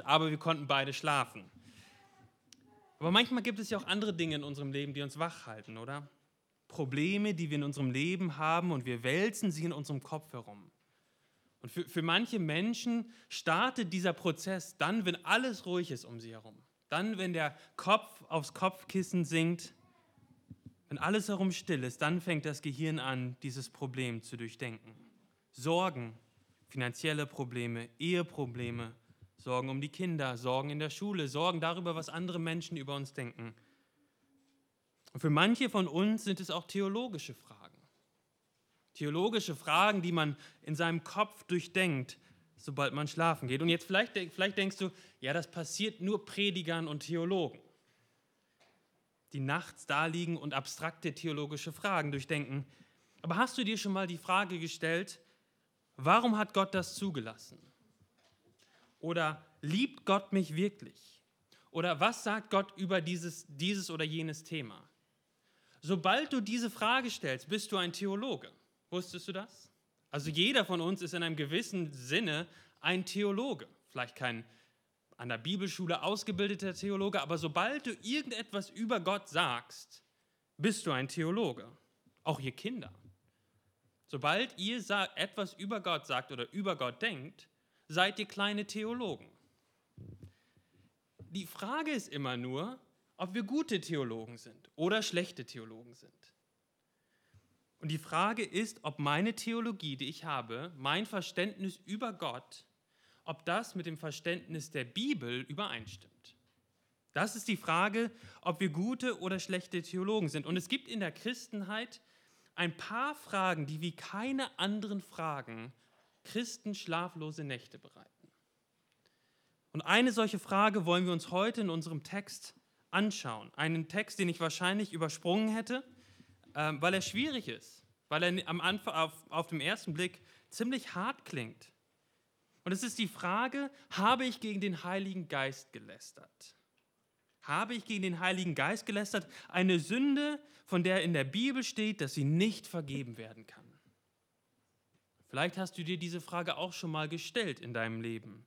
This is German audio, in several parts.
aber wir konnten beide schlafen. Aber manchmal gibt es ja auch andere Dinge in unserem Leben, die uns wach halten, oder? Probleme, die wir in unserem Leben haben und wir wälzen sie in unserem Kopf herum. Und für, für manche Menschen startet dieser Prozess dann, wenn alles ruhig ist um sie herum. Dann, wenn der Kopf aufs Kopfkissen sinkt, wenn alles herum still ist, dann fängt das Gehirn an, dieses Problem zu durchdenken. Sorgen, finanzielle Probleme, Eheprobleme, Sorgen um die Kinder, Sorgen in der Schule, Sorgen darüber, was andere Menschen über uns denken. Und für manche von uns sind es auch theologische Fragen. Theologische Fragen, die man in seinem Kopf durchdenkt, sobald man schlafen geht. Und jetzt vielleicht, vielleicht denkst du, ja, das passiert nur Predigern und Theologen, die nachts da liegen und abstrakte theologische Fragen durchdenken. Aber hast du dir schon mal die Frage gestellt, warum hat Gott das zugelassen? Oder liebt Gott mich wirklich? Oder was sagt Gott über dieses, dieses oder jenes Thema? Sobald du diese Frage stellst, bist du ein Theologe. Wusstest du das? Also jeder von uns ist in einem gewissen Sinne ein Theologe. Vielleicht kein an der Bibelschule ausgebildeter Theologe, aber sobald du irgendetwas über Gott sagst, bist du ein Theologe. Auch ihr Kinder. Sobald ihr etwas über Gott sagt oder über Gott denkt, seid ihr kleine Theologen. Die Frage ist immer nur, ob wir gute Theologen sind oder schlechte Theologen sind. Und die Frage ist, ob meine Theologie, die ich habe, mein Verständnis über Gott, ob das mit dem Verständnis der Bibel übereinstimmt. Das ist die Frage, ob wir gute oder schlechte Theologen sind. Und es gibt in der Christenheit ein paar Fragen, die wie keine anderen Fragen Christen schlaflose Nächte bereiten. Und eine solche Frage wollen wir uns heute in unserem Text anschauen. Einen Text, den ich wahrscheinlich übersprungen hätte, ähm, weil er schwierig ist, weil er am Anfang auf, auf dem ersten Blick ziemlich hart klingt. Und es ist die Frage, habe ich gegen den Heiligen Geist gelästert? Habe ich gegen den Heiligen Geist gelästert? Eine Sünde, von der in der Bibel steht, dass sie nicht vergeben werden kann. Vielleicht hast du dir diese Frage auch schon mal gestellt in deinem Leben.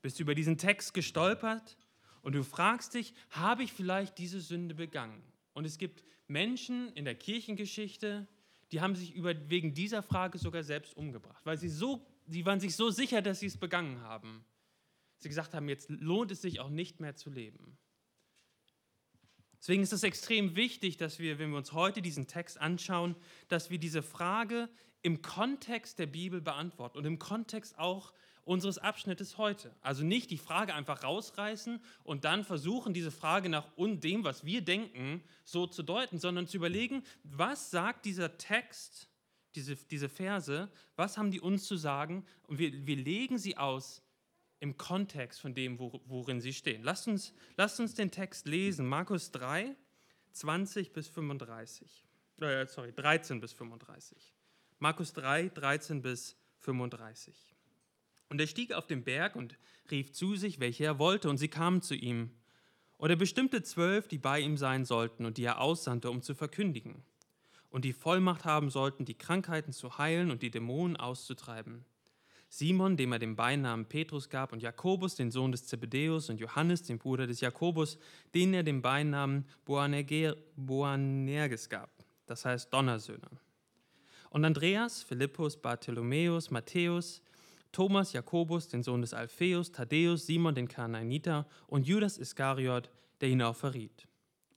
Bist du über diesen Text gestolpert und du fragst dich, habe ich vielleicht diese Sünde begangen? Und es gibt Menschen in der Kirchengeschichte, die haben sich über, wegen dieser Frage sogar selbst umgebracht, weil sie so, sie waren sich so sicher, dass sie es begangen haben. Sie gesagt haben, jetzt lohnt es sich auch nicht mehr zu leben. Deswegen ist es extrem wichtig, dass wir, wenn wir uns heute diesen Text anschauen, dass wir diese Frage im Kontext der Bibel beantworten und im Kontext auch unseres Abschnittes heute. Also nicht die Frage einfach rausreißen und dann versuchen, diese Frage nach dem, was wir denken, so zu deuten, sondern zu überlegen, was sagt dieser Text, diese, diese Verse, was haben die uns zu sagen und wir, wir legen sie aus im Kontext von dem, worin sie stehen. Lasst uns, lasst uns den Text lesen, Markus 3, 20 bis 35. Äh, sorry, 13 bis 35. Markus 3, 13 bis 35. Und er stieg auf den Berg und rief zu sich, welche er wollte, und sie kamen zu ihm. Und er bestimmte zwölf, die bei ihm sein sollten und die er aussandte, um zu verkündigen. Und die Vollmacht haben sollten, die Krankheiten zu heilen und die Dämonen auszutreiben. Simon, dem er den Beinamen Petrus gab, und Jakobus, den Sohn des Zebedäus, und Johannes, den Bruder des Jakobus, denen er den Beinamen Boanerges gab, das heißt Donnersöhne und Andreas, Philippus, Bartholomäus, Matthäus, Thomas, Jakobus, den Sohn des Alpheus, Thaddäus, Simon, den Kanaaniter und Judas Iskariot, der ihn auch verriet.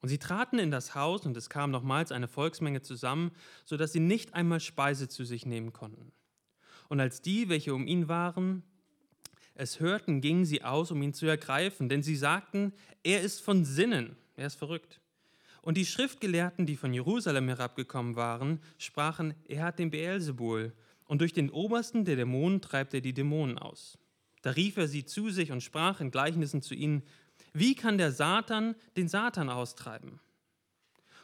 Und sie traten in das Haus, und es kam nochmals eine Volksmenge zusammen, so dass sie nicht einmal Speise zu sich nehmen konnten. Und als die, welche um ihn waren, es hörten, gingen sie aus, um ihn zu ergreifen, denn sie sagten, er ist von Sinnen, er ist verrückt. Und die Schriftgelehrten, die von Jerusalem herabgekommen waren, sprachen, er hat den Beelzebul, und durch den Obersten der Dämonen treibt er die Dämonen aus. Da rief er sie zu sich und sprach in Gleichnissen zu ihnen, wie kann der Satan den Satan austreiben?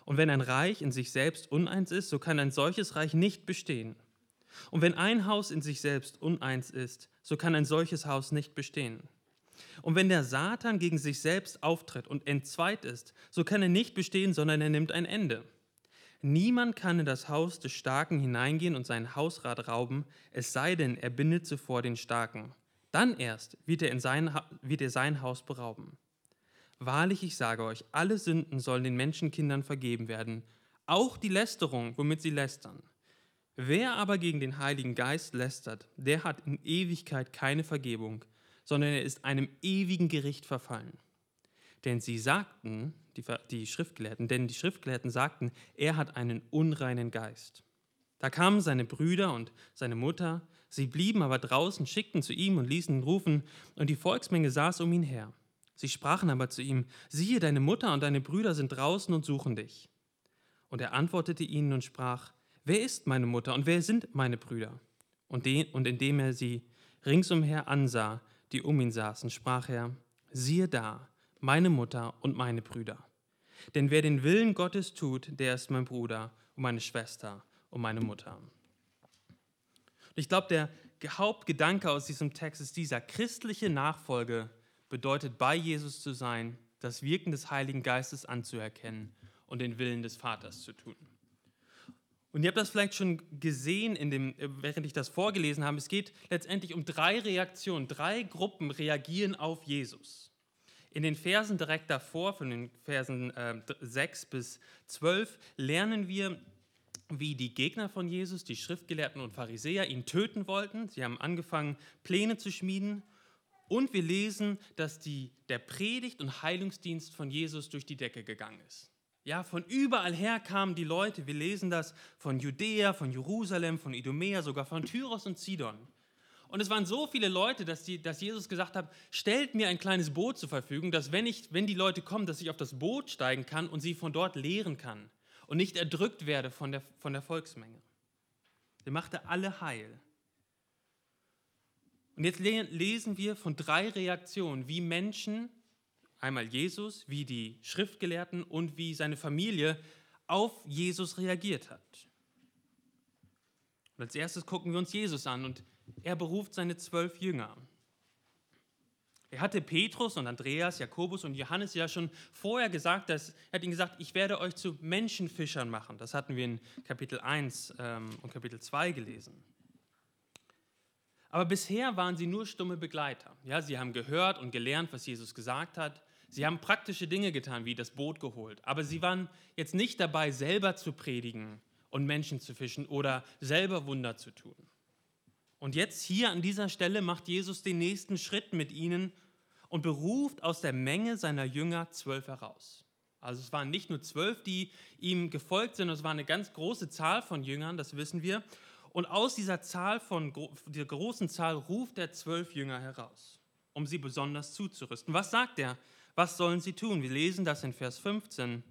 Und wenn ein Reich in sich selbst uneins ist, so kann ein solches Reich nicht bestehen. Und wenn ein Haus in sich selbst uneins ist, so kann ein solches Haus nicht bestehen. Und wenn der Satan gegen sich selbst auftritt und entzweit ist, so kann er nicht bestehen, sondern er nimmt ein Ende. Niemand kann in das Haus des Starken hineingehen und sein Hausrat rauben, es sei denn, er bindet zuvor den Starken. Dann erst wird er, in sein, wird er sein Haus berauben. Wahrlich, ich sage euch, alle Sünden sollen den Menschenkindern vergeben werden, auch die Lästerung, womit sie lästern. Wer aber gegen den Heiligen Geist lästert, der hat in Ewigkeit keine Vergebung, sondern er ist einem ewigen Gericht verfallen. Denn sie sagten, die, die Schriftgelehrten, denn die Schriftgelehrten sagten, er hat einen unreinen Geist. Da kamen seine Brüder und seine Mutter, sie blieben aber draußen, schickten zu ihm und ließen ihn rufen, und die Volksmenge saß um ihn her. Sie sprachen aber zu ihm, siehe, deine Mutter und deine Brüder sind draußen und suchen dich. Und er antwortete ihnen und sprach, wer ist meine Mutter und wer sind meine Brüder? Und, den, und indem er sie ringsumher ansah, die um ihn saßen, sprach er, siehe da, meine Mutter und meine Brüder. Denn wer den Willen Gottes tut, der ist mein Bruder und meine Schwester und meine Mutter. ich glaube, der Hauptgedanke aus diesem Text ist dieser christliche Nachfolge bedeutet bei Jesus zu sein, das Wirken des Heiligen Geistes anzuerkennen und den Willen des Vaters zu tun. Und ihr habt das vielleicht schon gesehen, in dem, während ich das vorgelesen habe. Es geht letztendlich um drei Reaktionen. Drei Gruppen reagieren auf Jesus. In den Versen direkt davor, von den Versen äh, 6 bis 12, lernen wir, wie die Gegner von Jesus, die Schriftgelehrten und Pharisäer, ihn töten wollten. Sie haben angefangen, Pläne zu schmieden. Und wir lesen, dass die, der Predigt- und Heilungsdienst von Jesus durch die Decke gegangen ist. Ja, von überall her kamen die Leute. Wir lesen das von Judäa, von Jerusalem, von Idumea, sogar von Tyros und Sidon. Und es waren so viele Leute, dass, die, dass Jesus gesagt hat, stellt mir ein kleines Boot zur Verfügung, dass wenn, ich, wenn die Leute kommen, dass ich auf das Boot steigen kann und sie von dort lehren kann und nicht erdrückt werde von der, von der Volksmenge. Er machte alle heil. Und jetzt lesen wir von drei Reaktionen, wie Menschen Einmal Jesus, wie die Schriftgelehrten und wie seine Familie auf Jesus reagiert hat. Und als erstes gucken wir uns Jesus an und er beruft seine zwölf Jünger. Er hatte Petrus und Andreas, Jakobus und Johannes ja schon vorher gesagt, dass, er hat ihnen gesagt, ich werde euch zu Menschenfischern machen. Das hatten wir in Kapitel 1 ähm, und Kapitel 2 gelesen. Aber bisher waren sie nur stumme Begleiter. Ja, sie haben gehört und gelernt, was Jesus gesagt hat. Sie haben praktische Dinge getan, wie das Boot geholt, aber sie waren jetzt nicht dabei, selber zu predigen und Menschen zu fischen oder selber Wunder zu tun. Und jetzt hier an dieser Stelle macht Jesus den nächsten Schritt mit ihnen und beruft aus der Menge seiner Jünger zwölf heraus. Also es waren nicht nur zwölf, die ihm gefolgt sind, es war eine ganz große Zahl von Jüngern, das wissen wir. Und aus dieser Zahl von dieser großen Zahl ruft er zwölf Jünger heraus, um sie besonders zuzurüsten. Was sagt er? Was sollen sie tun? Wir lesen das in Vers 15.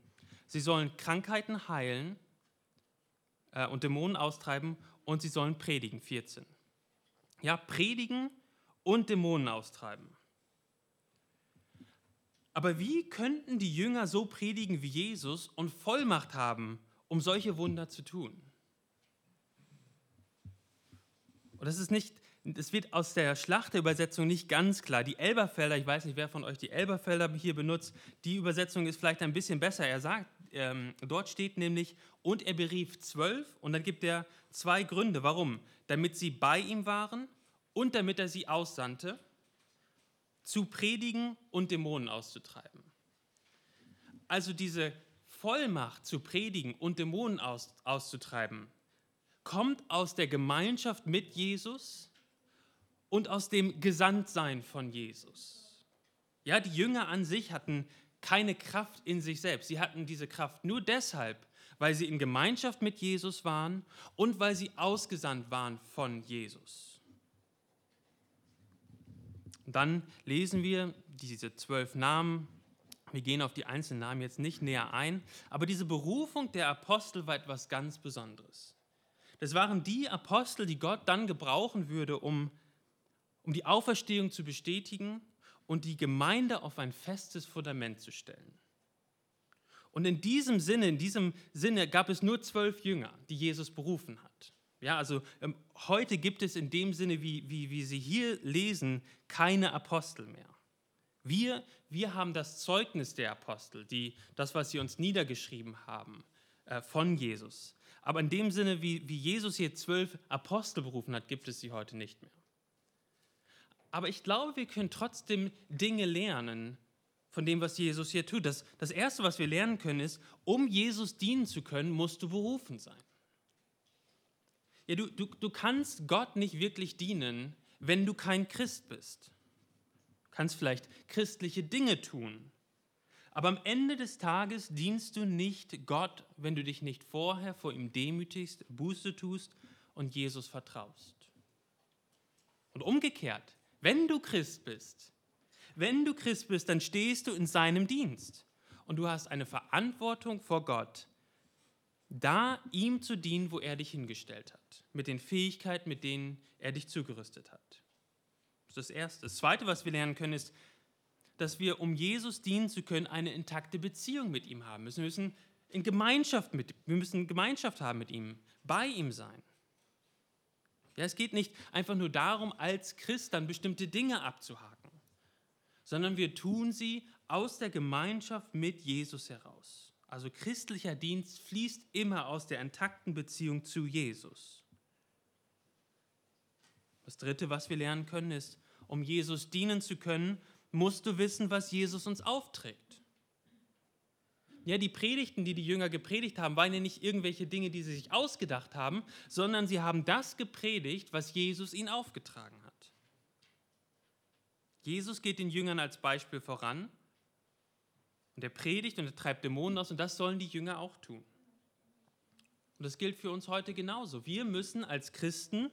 Sie sollen Krankheiten heilen äh, und Dämonen austreiben und sie sollen predigen. 14. Ja, predigen und Dämonen austreiben. Aber wie könnten die Jünger so predigen wie Jesus und Vollmacht haben, um solche Wunder zu tun? Und das ist nicht es wird aus der Schlachterübersetzung nicht ganz klar. Die Elberfelder, ich weiß nicht, wer von euch die Elberfelder hier benutzt, die Übersetzung ist vielleicht ein bisschen besser. Er sagt, ähm, dort steht nämlich, und er berief zwölf, und dann gibt er zwei Gründe. Warum? Damit sie bei ihm waren und damit er sie aussandte, zu predigen und Dämonen auszutreiben. Also diese Vollmacht zu predigen und Dämonen aus, auszutreiben, kommt aus der Gemeinschaft mit Jesus und aus dem Gesandtsein von Jesus. Ja, die Jünger an sich hatten keine Kraft in sich selbst. Sie hatten diese Kraft nur deshalb, weil sie in Gemeinschaft mit Jesus waren und weil sie ausgesandt waren von Jesus. dann lesen wir diese zwölf Namen. Wir gehen auf die einzelnen Namen jetzt nicht näher ein, aber diese Berufung der Apostel war etwas ganz Besonderes. Das waren die Apostel, die Gott dann gebrauchen würde, um um die Auferstehung zu bestätigen und die Gemeinde auf ein festes Fundament zu stellen. Und in diesem Sinne, in diesem Sinne gab es nur zwölf Jünger, die Jesus berufen hat. Ja, also ähm, heute gibt es in dem Sinne, wie, wie, wie Sie hier lesen, keine Apostel mehr. Wir, wir haben das Zeugnis der Apostel, die, das, was sie uns niedergeschrieben haben, äh, von Jesus. Aber in dem Sinne, wie, wie Jesus hier zwölf Apostel berufen hat, gibt es sie heute nicht mehr. Aber ich glaube, wir können trotzdem Dinge lernen von dem, was Jesus hier tut. Das, das Erste, was wir lernen können, ist, um Jesus dienen zu können, musst du berufen sein. Ja, du, du, du kannst Gott nicht wirklich dienen, wenn du kein Christ bist. Du kannst vielleicht christliche Dinge tun, aber am Ende des Tages dienst du nicht Gott, wenn du dich nicht vorher vor ihm demütigst, Buße tust und Jesus vertraust. Und umgekehrt, wenn du Christ bist, wenn du Christ bist, dann stehst du in seinem Dienst und du hast eine Verantwortung vor Gott, da ihm zu dienen, wo er dich hingestellt hat, mit den Fähigkeiten, mit denen er dich zugerüstet hat. Das ist das Erste. Das Zweite, was wir lernen können, ist, dass wir, um Jesus dienen zu können, eine intakte Beziehung mit ihm haben müssen. Wir müssen in Gemeinschaft mit, wir müssen Gemeinschaft haben mit ihm, bei ihm sein. Ja, es geht nicht einfach nur darum, als Christ dann bestimmte Dinge abzuhaken, sondern wir tun sie aus der Gemeinschaft mit Jesus heraus. Also christlicher Dienst fließt immer aus der intakten Beziehung zu Jesus. Das Dritte, was wir lernen können, ist, um Jesus dienen zu können, musst du wissen, was Jesus uns aufträgt. Ja, die Predigten, die die Jünger gepredigt haben, waren ja nicht irgendwelche Dinge, die sie sich ausgedacht haben, sondern sie haben das gepredigt, was Jesus ihnen aufgetragen hat. Jesus geht den Jüngern als Beispiel voran und er predigt und er treibt Dämonen aus und das sollen die Jünger auch tun. Und das gilt für uns heute genauso. Wir müssen als Christen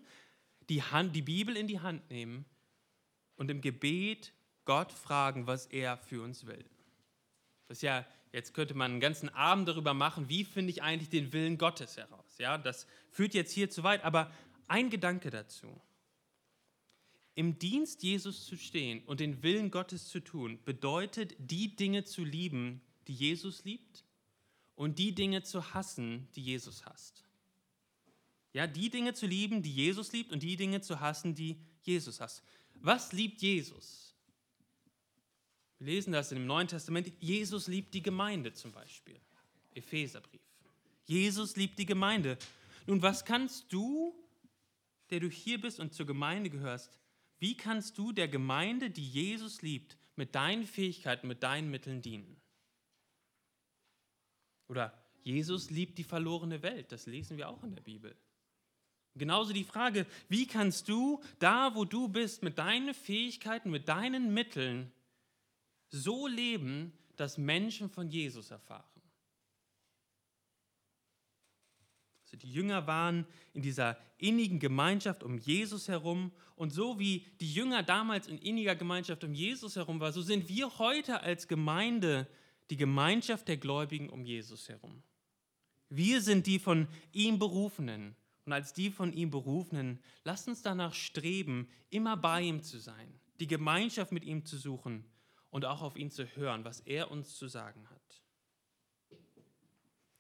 die, Hand, die Bibel in die Hand nehmen und im Gebet Gott fragen, was er für uns will. Das ist ja, jetzt könnte man einen ganzen Abend darüber machen, wie finde ich eigentlich den Willen Gottes heraus. Ja, das führt jetzt hier zu weit, aber ein Gedanke dazu. Im Dienst Jesus zu stehen und den Willen Gottes zu tun, bedeutet, die Dinge zu lieben, die Jesus liebt und die Dinge zu hassen, die Jesus hasst. Ja, die Dinge zu lieben, die Jesus liebt und die Dinge zu hassen, die Jesus hasst. Was liebt Jesus? Wir lesen das in dem Neuen Testament. Jesus liebt die Gemeinde zum Beispiel. Epheserbrief. Jesus liebt die Gemeinde. Nun, was kannst du, der du hier bist und zur Gemeinde gehörst, wie kannst du der Gemeinde, die Jesus liebt, mit deinen Fähigkeiten, mit deinen Mitteln dienen? Oder Jesus liebt die verlorene Welt. Das lesen wir auch in der Bibel. Genauso die Frage, wie kannst du da, wo du bist, mit deinen Fähigkeiten, mit deinen Mitteln so leben, dass Menschen von Jesus erfahren. Also die Jünger waren in dieser innigen Gemeinschaft um Jesus herum und so wie die Jünger damals in inniger Gemeinschaft um Jesus herum waren, so sind wir heute als Gemeinde die Gemeinschaft der Gläubigen um Jesus herum. Wir sind die von ihm Berufenen und als die von ihm Berufenen, lasst uns danach streben, immer bei ihm zu sein, die Gemeinschaft mit ihm zu suchen und auch auf ihn zu hören, was er uns zu sagen hat.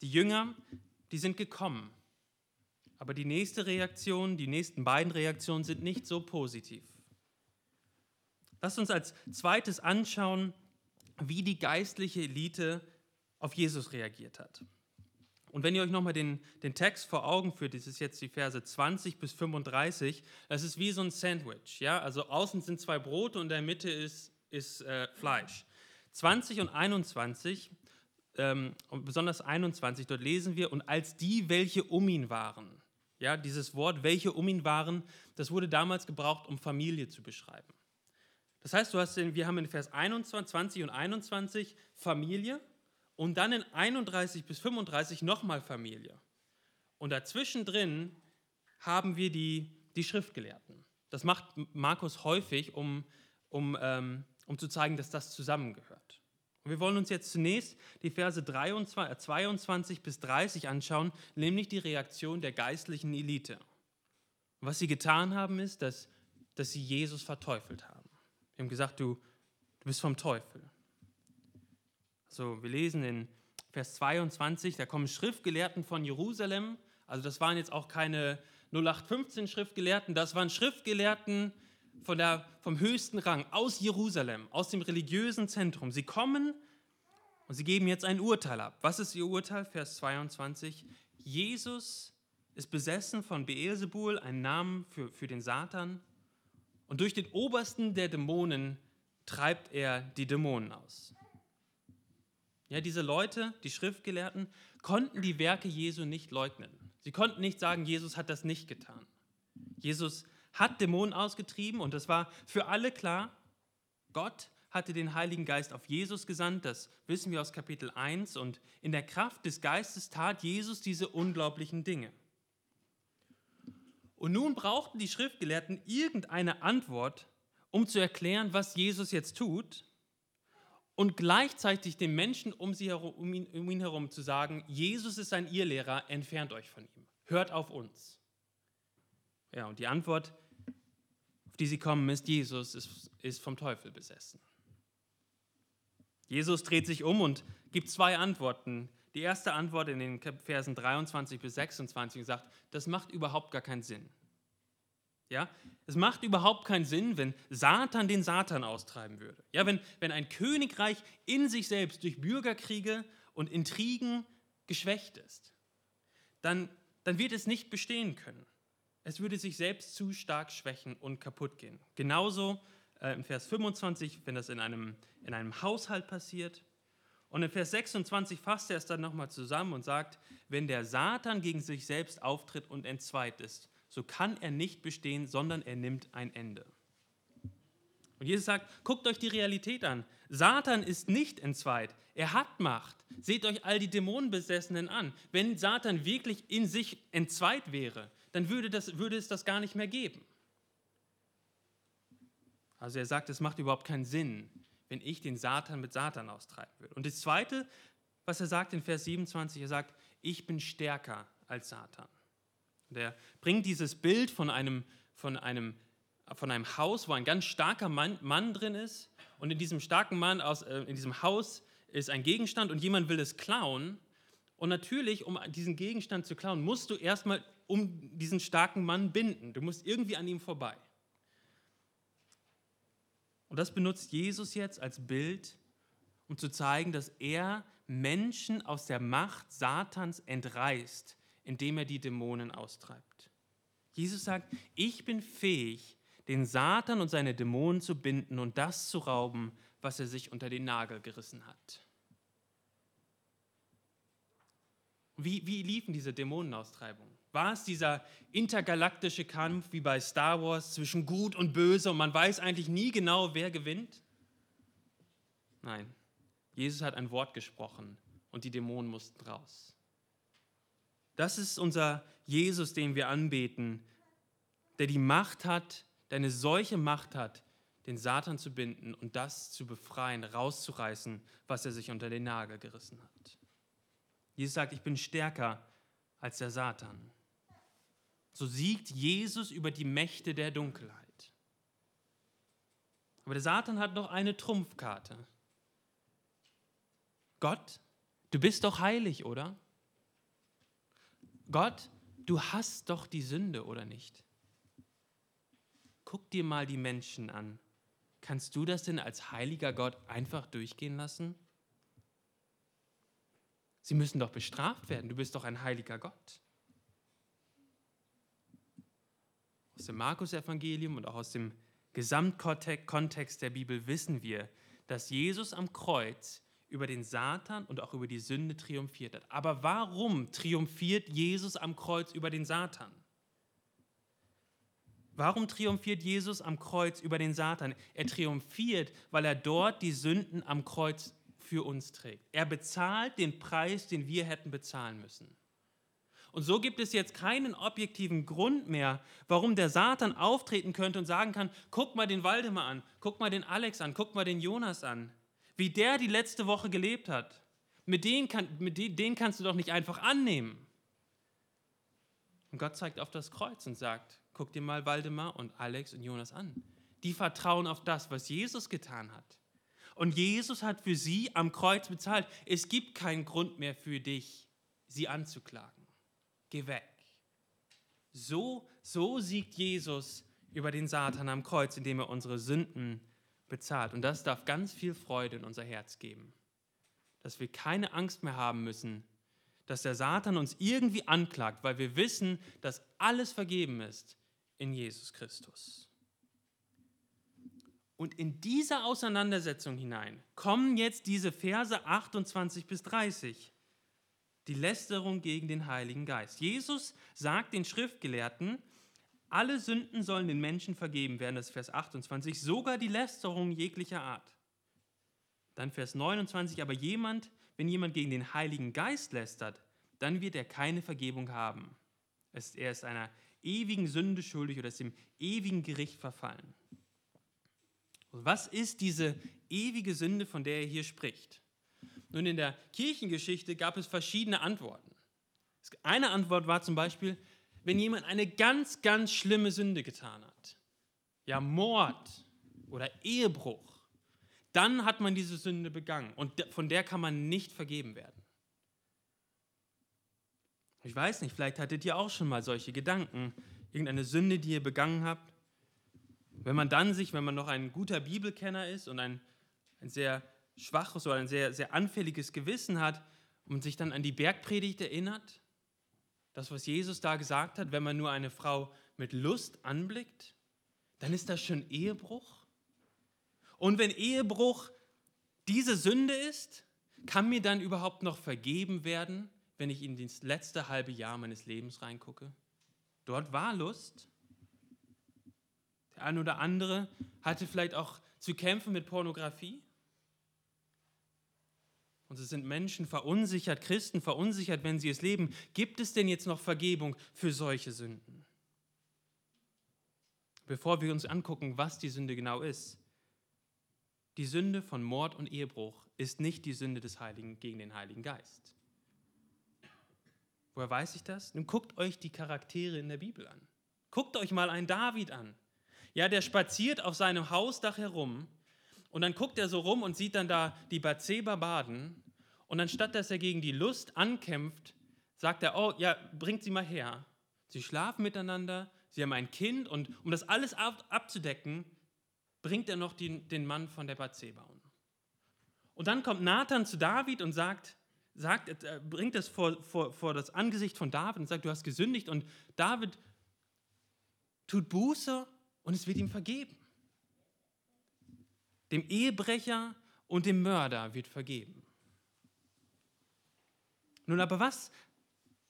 Die Jünger, die sind gekommen, aber die nächste Reaktion, die nächsten beiden Reaktionen sind nicht so positiv. Lasst uns als zweites anschauen, wie die geistliche Elite auf Jesus reagiert hat. Und wenn ihr euch nochmal den, den Text vor Augen führt, das ist jetzt die Verse 20 bis 35, das ist wie so ein Sandwich. Ja? Also außen sind zwei Brote und in der Mitte ist ist äh, Fleisch. 20 und 21, ähm, besonders 21, dort lesen wir, und als die, welche um ihn waren. Ja, dieses Wort, welche um ihn waren, das wurde damals gebraucht, um Familie zu beschreiben. Das heißt, du hast den, wir haben in Vers 21, 20 und 21 Familie und dann in 31 bis 35 nochmal Familie. Und dazwischen drin haben wir die, die Schriftgelehrten. Das macht Markus häufig, um, um ähm, um zu zeigen, dass das zusammengehört. Und wir wollen uns jetzt zunächst die Verse 23, 22 äh, bis 30 anschauen, nämlich die Reaktion der geistlichen Elite. Was sie getan haben, ist, dass, dass sie Jesus verteufelt haben. Sie haben gesagt, du, du bist vom Teufel. So, wir lesen in Vers 22, da kommen Schriftgelehrten von Jerusalem, also das waren jetzt auch keine 0815 Schriftgelehrten, das waren Schriftgelehrten, von der, vom höchsten Rang aus Jerusalem, aus dem religiösen Zentrum. Sie kommen und sie geben jetzt ein Urteil ab. Was ist ihr Urteil? Vers 22. Jesus ist besessen von Beelzebul, ein Namen für, für den Satan. Und durch den obersten der Dämonen treibt er die Dämonen aus. Ja, diese Leute, die Schriftgelehrten, konnten die Werke Jesu nicht leugnen. Sie konnten nicht sagen, Jesus hat das nicht getan. Jesus hat Dämonen ausgetrieben und es war für alle klar, Gott hatte den Heiligen Geist auf Jesus gesandt, das wissen wir aus Kapitel 1 und in der Kraft des Geistes tat Jesus diese unglaublichen Dinge. Und nun brauchten die Schriftgelehrten irgendeine Antwort, um zu erklären, was Jesus jetzt tut und gleichzeitig den Menschen um, sie herum, um, ihn, um ihn herum zu sagen, Jesus ist ein Irrlehrer, entfernt euch von ihm, hört auf uns. Ja, und die Antwort, auf die sie kommen, ist, Jesus ist, ist vom Teufel besessen. Jesus dreht sich um und gibt zwei Antworten, die erste Antwort in den Versen 23 bis 26 sagt, das macht überhaupt gar keinen Sinn. Ja, es macht überhaupt keinen Sinn, wenn Satan den Satan austreiben würde. Ja, wenn, wenn ein Königreich in sich selbst durch Bürgerkriege und Intrigen geschwächt ist, dann, dann wird es nicht bestehen können. Es würde sich selbst zu stark schwächen und kaputt gehen. Genauso äh, im Vers 25, wenn das in einem, in einem Haushalt passiert, und in Vers 26 fasst er es dann nochmal zusammen und sagt, wenn der Satan gegen sich selbst auftritt und entzweit ist, so kann er nicht bestehen, sondern er nimmt ein Ende. Und Jesus sagt, guckt euch die Realität an. Satan ist nicht entzweit, er hat Macht. Seht euch all die Dämonenbesessenen an. Wenn Satan wirklich in sich entzweit wäre, dann würde, das, würde es das gar nicht mehr geben. Also er sagt, es macht überhaupt keinen Sinn, wenn ich den Satan mit Satan austreiben würde. Und das Zweite, was er sagt in Vers 27, er sagt, ich bin stärker als Satan. Und er bringt dieses Bild von einem, von einem, von einem Haus, wo ein ganz starker Mann, Mann drin ist. Und in diesem starken Mann, aus, äh, in diesem Haus ist ein Gegenstand und jemand will es klauen. Und natürlich, um diesen Gegenstand zu klauen, musst du erstmal um diesen starken Mann binden. Du musst irgendwie an ihm vorbei. Und das benutzt Jesus jetzt als Bild, um zu zeigen, dass er Menschen aus der Macht Satans entreißt, indem er die Dämonen austreibt. Jesus sagt, ich bin fähig, den Satan und seine Dämonen zu binden und das zu rauben, was er sich unter den Nagel gerissen hat. Wie, wie liefen diese Dämonenaustreibungen? War es dieser intergalaktische Kampf wie bei Star Wars zwischen Gut und Böse und man weiß eigentlich nie genau, wer gewinnt? Nein, Jesus hat ein Wort gesprochen und die Dämonen mussten raus. Das ist unser Jesus, den wir anbeten, der die Macht hat, der eine solche Macht hat, den Satan zu binden und das zu befreien, rauszureißen, was er sich unter den Nagel gerissen hat. Jesus sagt, ich bin stärker als der Satan so siegt Jesus über die Mächte der Dunkelheit. Aber der Satan hat noch eine Trumpfkarte. Gott, du bist doch heilig, oder? Gott, du hast doch die Sünde, oder nicht? Guck dir mal die Menschen an. Kannst du das denn als heiliger Gott einfach durchgehen lassen? Sie müssen doch bestraft werden. Du bist doch ein heiliger Gott. Aus dem Markus-Evangelium und auch aus dem Gesamtkontext der Bibel wissen wir, dass Jesus am Kreuz über den Satan und auch über die Sünde triumphiert hat. Aber warum triumphiert Jesus am Kreuz über den Satan? Warum triumphiert Jesus am Kreuz über den Satan? Er triumphiert, weil er dort die Sünden am Kreuz für uns trägt. Er bezahlt den Preis, den wir hätten bezahlen müssen. Und so gibt es jetzt keinen objektiven Grund mehr, warum der Satan auftreten könnte und sagen kann, guck mal den Waldemar an, guck mal den Alex an, guck mal den Jonas an, wie der die letzte Woche gelebt hat. Mit denen, kann, mit denen kannst du doch nicht einfach annehmen. Und Gott zeigt auf das Kreuz und sagt, guck dir mal Waldemar und Alex und Jonas an. Die vertrauen auf das, was Jesus getan hat. Und Jesus hat für sie am Kreuz bezahlt. Es gibt keinen Grund mehr für dich, sie anzuklagen geh weg. So, so siegt Jesus über den Satan am Kreuz, indem er unsere Sünden bezahlt. Und das darf ganz viel Freude in unser Herz geben. Dass wir keine Angst mehr haben müssen, dass der Satan uns irgendwie anklagt, weil wir wissen, dass alles vergeben ist in Jesus Christus. Und in diese Auseinandersetzung hinein kommen jetzt diese Verse 28 bis 30. Die Lästerung gegen den Heiligen Geist. Jesus sagt den Schriftgelehrten, alle Sünden sollen den Menschen vergeben werden, das ist Vers 28, sogar die Lästerung jeglicher Art. Dann Vers 29, aber jemand, wenn jemand gegen den Heiligen Geist lästert, dann wird er keine Vergebung haben. Er ist einer ewigen Sünde schuldig oder ist dem ewigen Gericht verfallen. Was ist diese ewige Sünde, von der er hier spricht? Nun, in der Kirchengeschichte gab es verschiedene Antworten. Eine Antwort war zum Beispiel, wenn jemand eine ganz, ganz schlimme Sünde getan hat, ja Mord oder Ehebruch, dann hat man diese Sünde begangen und von der kann man nicht vergeben werden. Ich weiß nicht, vielleicht hattet ihr auch schon mal solche Gedanken, irgendeine Sünde, die ihr begangen habt wenn man dann sich, wenn man noch ein guter Bibelkenner ist und ein, ein sehr schwaches oder ein sehr, sehr anfälliges Gewissen hat und sich dann an die Bergpredigt erinnert, das, was Jesus da gesagt hat, wenn man nur eine Frau mit Lust anblickt, dann ist das schon Ehebruch. Und wenn Ehebruch diese Sünde ist, kann mir dann überhaupt noch vergeben werden, wenn ich in das letzte halbe Jahr meines Lebens reingucke? Dort war Lust, der eine oder andere hatte vielleicht auch zu kämpfen mit Pornografie. Und es sind Menschen verunsichert, Christen verunsichert, wenn sie es leben. Gibt es denn jetzt noch Vergebung für solche Sünden? Bevor wir uns angucken, was die Sünde genau ist. Die Sünde von Mord und Ehebruch ist nicht die Sünde des Heiligen gegen den Heiligen Geist. Woher weiß ich das? Nun guckt euch die Charaktere in der Bibel an. Guckt euch mal einen David an. Ja, der spaziert auf seinem Hausdach herum und dann guckt er so rum und sieht dann da die Bathseba baden und anstatt dass er gegen die Lust ankämpft, sagt er, oh ja, bringt sie mal her. Sie schlafen miteinander, sie haben ein Kind und um das alles ab, abzudecken, bringt er noch den, den Mann von der Bathseba um. Und dann kommt Nathan zu David und sagt, sagt, äh, bringt es vor, vor, vor das Angesicht von David und sagt, du hast gesündigt und David tut Buße und es wird ihm vergeben. Dem Ehebrecher und dem Mörder wird vergeben. Nun aber was,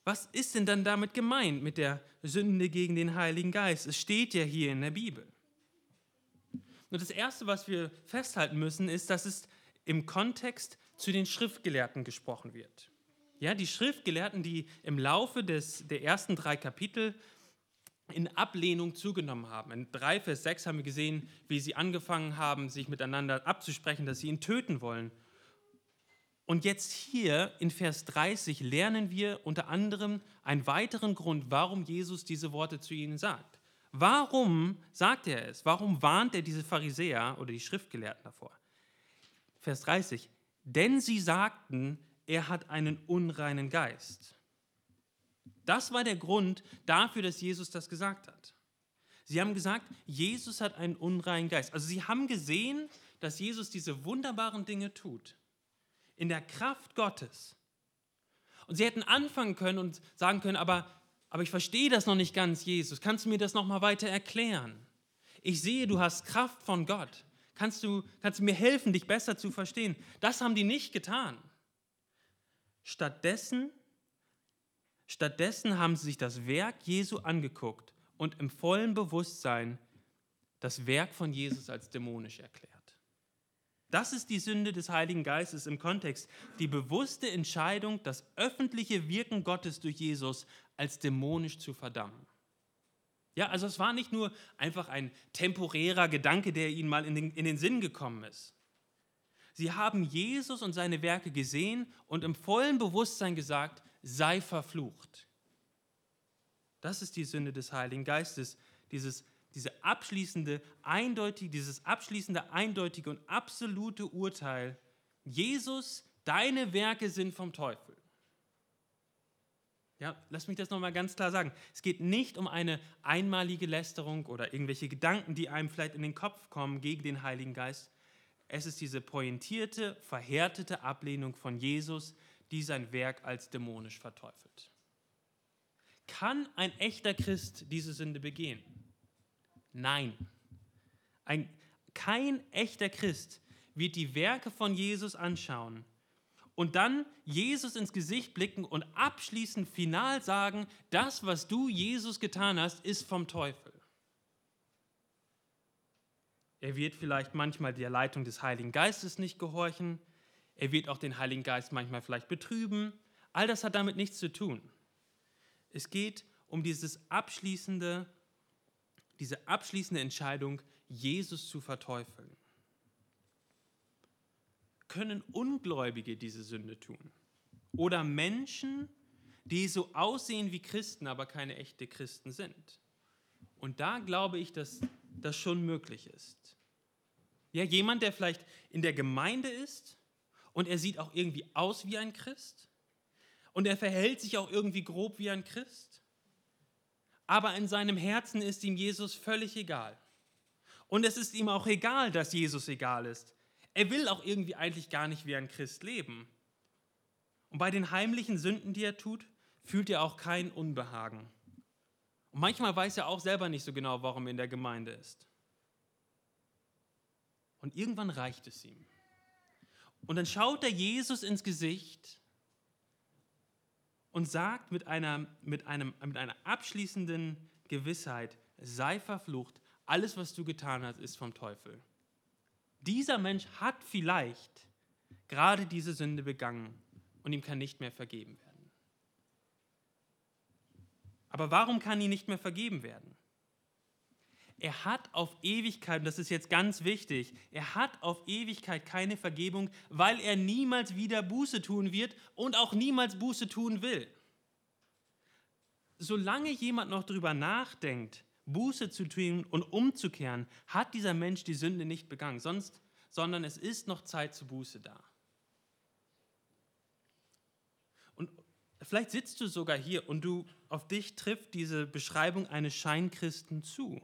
was ist denn dann damit gemeint mit der Sünde gegen den Heiligen Geist? Es steht ja hier in der Bibel. Und das Erste, was wir festhalten müssen, ist, dass es im Kontext zu den Schriftgelehrten gesprochen wird. Ja, die Schriftgelehrten, die im Laufe des, der ersten drei Kapitel in Ablehnung zugenommen haben. In 3 Vers 6 haben wir gesehen, wie sie angefangen haben, sich miteinander abzusprechen, dass sie ihn töten wollen. Und jetzt hier in Vers 30 lernen wir unter anderem einen weiteren Grund, warum Jesus diese Worte zu ihnen sagt. Warum sagt er es? Warum warnt er diese Pharisäer oder die Schriftgelehrten davor? Vers 30. Denn sie sagten, er hat einen unreinen Geist. Das war der Grund dafür, dass Jesus das gesagt hat. Sie haben gesagt, Jesus hat einen unreinen Geist. Also sie haben gesehen, dass Jesus diese wunderbaren Dinge tut. In der Kraft Gottes. Und sie hätten anfangen können und sagen können, aber, aber ich verstehe das noch nicht ganz, Jesus. Kannst du mir das noch mal weiter erklären? Ich sehe, du hast Kraft von Gott. Kannst du, kannst du mir helfen, dich besser zu verstehen? Das haben die nicht getan. Stattdessen Stattdessen haben sie sich das Werk Jesu angeguckt und im vollen Bewusstsein das Werk von Jesus als dämonisch erklärt. Das ist die Sünde des Heiligen Geistes im Kontext, die bewusste Entscheidung, das öffentliche Wirken Gottes durch Jesus als dämonisch zu verdammen. Ja, also es war nicht nur einfach ein temporärer Gedanke, der ihnen mal in den, in den Sinn gekommen ist. Sie haben Jesus und seine Werke gesehen und im vollen Bewusstsein gesagt, sei verflucht. Das ist die Sünde des Heiligen Geistes, dieses, diese abschließende, eindeutige, dieses abschließende, eindeutige und absolute Urteil. Jesus, deine Werke sind vom Teufel. Ja, lass mich das nochmal ganz klar sagen. Es geht nicht um eine einmalige Lästerung oder irgendwelche Gedanken, die einem vielleicht in den Kopf kommen gegen den Heiligen Geist. Es ist diese pointierte, verhärtete Ablehnung von Jesus, die sein Werk als dämonisch verteufelt. Kann ein echter Christ diese Sünde begehen? Nein. Ein, Kein echter Christ wird die Werke von Jesus anschauen und dann Jesus ins Gesicht blicken und abschließend final sagen, das, was du Jesus getan hast, ist vom Teufel. Er wird vielleicht manchmal der Leitung des Heiligen Geistes nicht gehorchen. Er wird auch den Heiligen Geist manchmal vielleicht betrüben. All das hat damit nichts zu tun. Es geht um dieses abschließende, diese abschließende Entscheidung, Jesus zu verteufeln. Können Ungläubige diese Sünde tun? Oder Menschen, die so aussehen wie Christen, aber keine echte Christen sind? Und da glaube ich, dass das schon möglich ist. Ja, jemand, der vielleicht in der Gemeinde ist und er sieht auch irgendwie aus wie ein Christ und er verhält sich auch irgendwie grob wie ein Christ, aber in seinem Herzen ist ihm Jesus völlig egal. Und es ist ihm auch egal, dass Jesus egal ist. Er will auch irgendwie eigentlich gar nicht wie ein Christ leben. Und bei den heimlichen Sünden, die er tut, fühlt er auch kein Unbehagen. Und manchmal weiß er auch selber nicht so genau, warum er in der Gemeinde ist. Und irgendwann reicht es ihm. Und dann schaut er Jesus ins Gesicht und sagt mit einer, mit, einem, mit einer abschließenden Gewissheit, sei verflucht, alles, was du getan hast, ist vom Teufel. Dieser Mensch hat vielleicht gerade diese Sünde begangen und ihm kann nicht mehr vergeben werden. Aber warum kann ihm nicht mehr vergeben werden? Er hat auf Ewigkeit, und das ist jetzt ganz wichtig, er hat auf Ewigkeit keine Vergebung, weil er niemals wieder Buße tun wird und auch niemals Buße tun will. Solange jemand noch darüber nachdenkt, Buße zu tun und umzukehren, hat dieser Mensch die Sünde nicht begangen, sonst, sondern es ist noch Zeit zur Buße da. Und vielleicht sitzt du sogar hier und du auf dich trifft diese Beschreibung eines Scheinkristen zu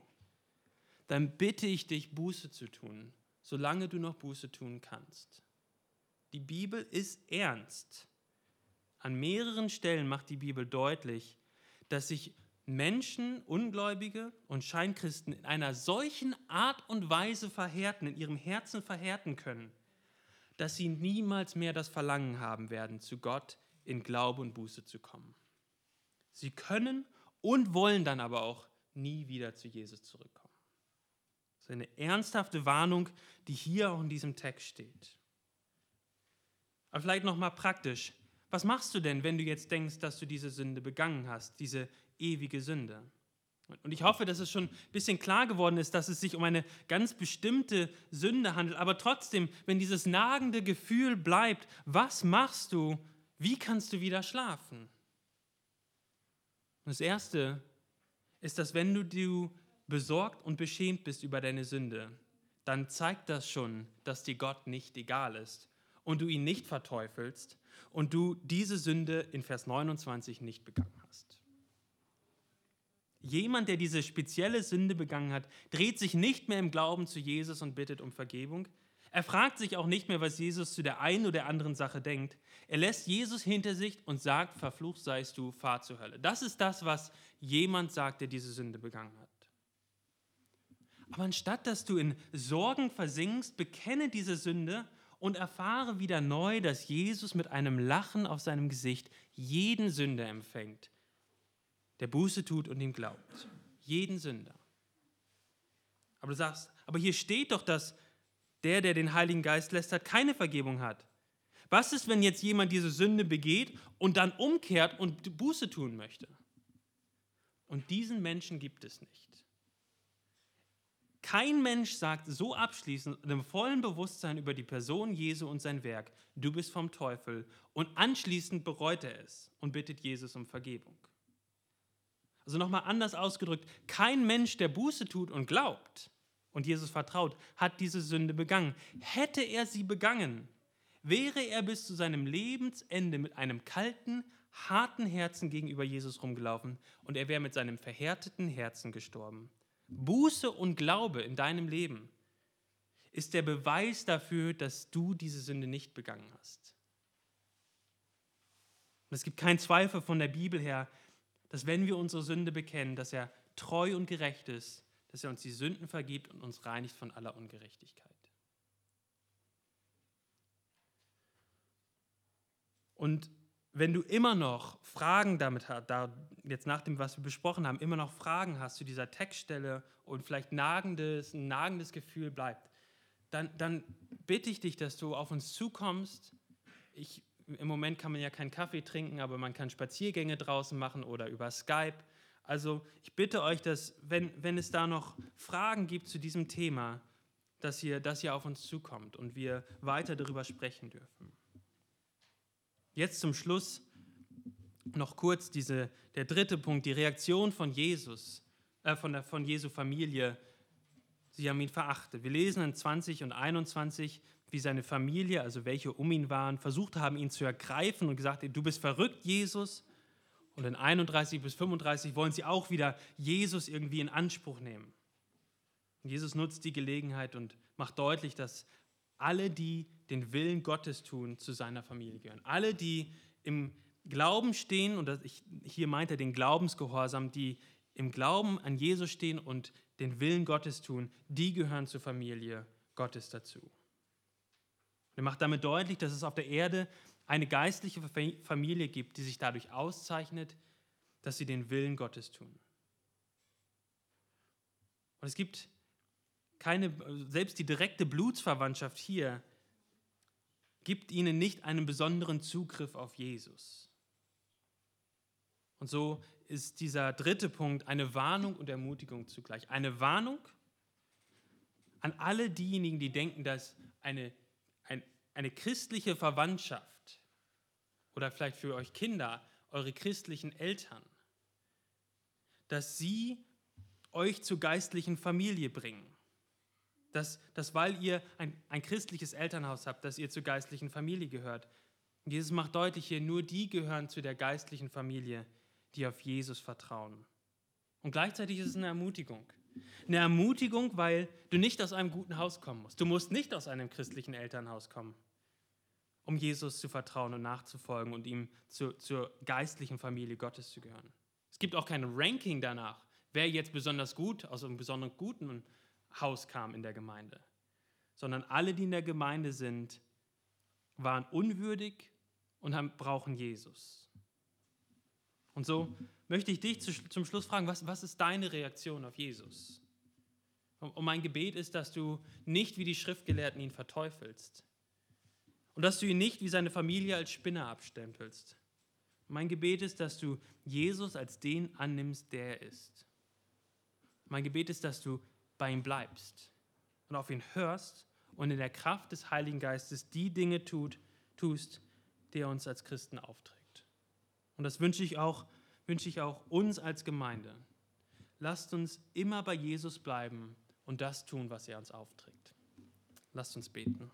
dann bitte ich dich, Buße zu tun, solange du noch Buße tun kannst. Die Bibel ist ernst. An mehreren Stellen macht die Bibel deutlich, dass sich Menschen, Ungläubige und Scheinkristen in einer solchen Art und Weise verhärten, in ihrem Herzen verhärten können, dass sie niemals mehr das Verlangen haben werden, zu Gott in Glaube und Buße zu kommen. Sie können und wollen dann aber auch nie wieder zu Jesus zurückkommen. Das eine ernsthafte Warnung, die hier auch in diesem Text steht. Aber vielleicht nochmal praktisch. Was machst du denn, wenn du jetzt denkst, dass du diese Sünde begangen hast, diese ewige Sünde? Und ich hoffe, dass es schon ein bisschen klar geworden ist, dass es sich um eine ganz bestimmte Sünde handelt. Aber trotzdem, wenn dieses nagende Gefühl bleibt, was machst du? Wie kannst du wieder schlafen? Das Erste ist, dass wenn du besorgt und beschämt bist über deine Sünde, dann zeigt das schon, dass dir Gott nicht egal ist und du ihn nicht verteufelst und du diese Sünde in Vers 29 nicht begangen hast. Jemand, der diese spezielle Sünde begangen hat, dreht sich nicht mehr im Glauben zu Jesus und bittet um Vergebung. Er fragt sich auch nicht mehr, was Jesus zu der einen oder anderen Sache denkt. Er lässt Jesus hinter sich und sagt, verflucht seist du, fahr zur Hölle. Das ist das, was jemand sagt, der diese Sünde begangen hat. Aber anstatt dass du in Sorgen versinkst, bekenne diese Sünde und erfahre wieder neu, dass Jesus mit einem Lachen auf seinem Gesicht jeden Sünder empfängt, der Buße tut und ihm glaubt. Jeden Sünder. Aber du sagst, aber hier steht doch, dass der, der den Heiligen Geist lästert, keine Vergebung hat. Was ist, wenn jetzt jemand diese Sünde begeht und dann umkehrt und Buße tun möchte? Und diesen Menschen gibt es nicht. Kein Mensch sagt so abschließend und im vollen Bewusstsein über die Person Jesu und sein Werk, du bist vom Teufel, und anschließend bereut er es und bittet Jesus um Vergebung. Also nochmal anders ausgedrückt, kein Mensch, der Buße tut und glaubt und Jesus vertraut, hat diese Sünde begangen. Hätte er sie begangen, wäre er bis zu seinem Lebensende mit einem kalten, harten Herzen gegenüber Jesus rumgelaufen und er wäre mit seinem verhärteten Herzen gestorben. Buße und Glaube in deinem Leben ist der Beweis dafür, dass du diese Sünde nicht begangen hast. Und es gibt keinen Zweifel von der Bibel her, dass wenn wir unsere Sünde bekennen, dass er treu und gerecht ist, dass er uns die Sünden vergibt und uns reinigt von aller Ungerechtigkeit. Und wenn du immer noch Fragen damit hast, da jetzt nach dem, was wir besprochen haben, immer noch Fragen hast zu dieser Textstelle und vielleicht nagendes, ein nagendes Gefühl bleibt, dann, dann bitte ich dich, dass du auf uns zukommst. Ich, Im Moment kann man ja keinen Kaffee trinken, aber man kann Spaziergänge draußen machen oder über Skype. Also ich bitte euch, dass wenn, wenn es da noch Fragen gibt zu diesem Thema, dass ihr, dass ihr auf uns zukommt und wir weiter darüber sprechen dürfen. Jetzt zum Schluss noch kurz diese, der dritte Punkt, die Reaktion von Jesus, äh, von, der, von Jesu Familie. Sie haben ihn verachtet. Wir lesen in 20 und 21, wie seine Familie, also welche um ihn waren, versucht haben, ihn zu ergreifen und gesagt, du bist verrückt, Jesus. Und in 31 bis 35 wollen sie auch wieder Jesus irgendwie in Anspruch nehmen. Und Jesus nutzt die Gelegenheit und macht deutlich, dass alle, die den Willen Gottes tun, zu seiner Familie gehören. Alle, die im Glauben stehen, und hier meint er den Glaubensgehorsam, die im Glauben an Jesus stehen und den Willen Gottes tun, die gehören zur Familie Gottes dazu. Er macht damit deutlich, dass es auf der Erde eine geistliche Familie gibt, die sich dadurch auszeichnet, dass sie den Willen Gottes tun. Und es gibt keine, selbst die direkte Blutsverwandtschaft hier gibt ihnen nicht einen besonderen Zugriff auf Jesus. Und so ist dieser dritte Punkt eine Warnung und Ermutigung zugleich. Eine Warnung an alle diejenigen, die denken, dass eine, ein, eine christliche Verwandtschaft oder vielleicht für euch Kinder, eure christlichen Eltern, dass sie euch zur geistlichen Familie bringen dass, dass weil ihr ein, ein christliches Elternhaus habt, dass ihr zur geistlichen Familie gehört. Und Jesus macht deutlich hier, nur die gehören zu der geistlichen Familie, die auf Jesus vertrauen. Und gleichzeitig ist es eine Ermutigung. Eine Ermutigung, weil du nicht aus einem guten Haus kommen musst. Du musst nicht aus einem christlichen Elternhaus kommen, um Jesus zu vertrauen und nachzufolgen und ihm zu, zur geistlichen Familie Gottes zu gehören. Es gibt auch kein Ranking danach, wer jetzt besonders gut, aus einem besonders guten Haus kam in der Gemeinde, sondern alle, die in der Gemeinde sind, waren unwürdig und haben, brauchen Jesus. Und so möchte ich dich zu, zum Schluss fragen, was, was ist deine Reaktion auf Jesus? Und mein Gebet ist, dass du nicht wie die Schriftgelehrten ihn verteufelst und dass du ihn nicht wie seine Familie als Spinner abstempelst. Mein Gebet ist, dass du Jesus als den annimmst, der er ist. Mein Gebet ist, dass du bei ihm bleibst und auf ihn hörst und in der Kraft des Heiligen Geistes die Dinge tut, tust, die er uns als Christen aufträgt. Und das wünsche ich auch, wünsche ich auch uns als Gemeinde. Lasst uns immer bei Jesus bleiben und das tun, was er uns aufträgt. Lasst uns beten.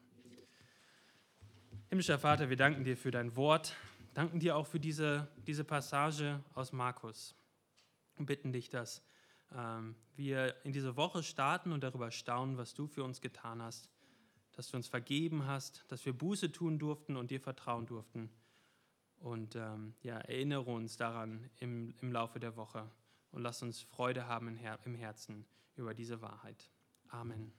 Himmlischer Vater, wir danken dir für dein Wort, danken dir auch für diese, diese Passage aus Markus und bitten dich, dass wir in diese Woche starten und darüber staunen, was du für uns getan hast, dass du uns vergeben hast, dass wir Buße tun durften und dir vertrauen durften. Und ähm, ja, erinnere uns daran im, im Laufe der Woche und lass uns Freude haben im Herzen über diese Wahrheit. Amen.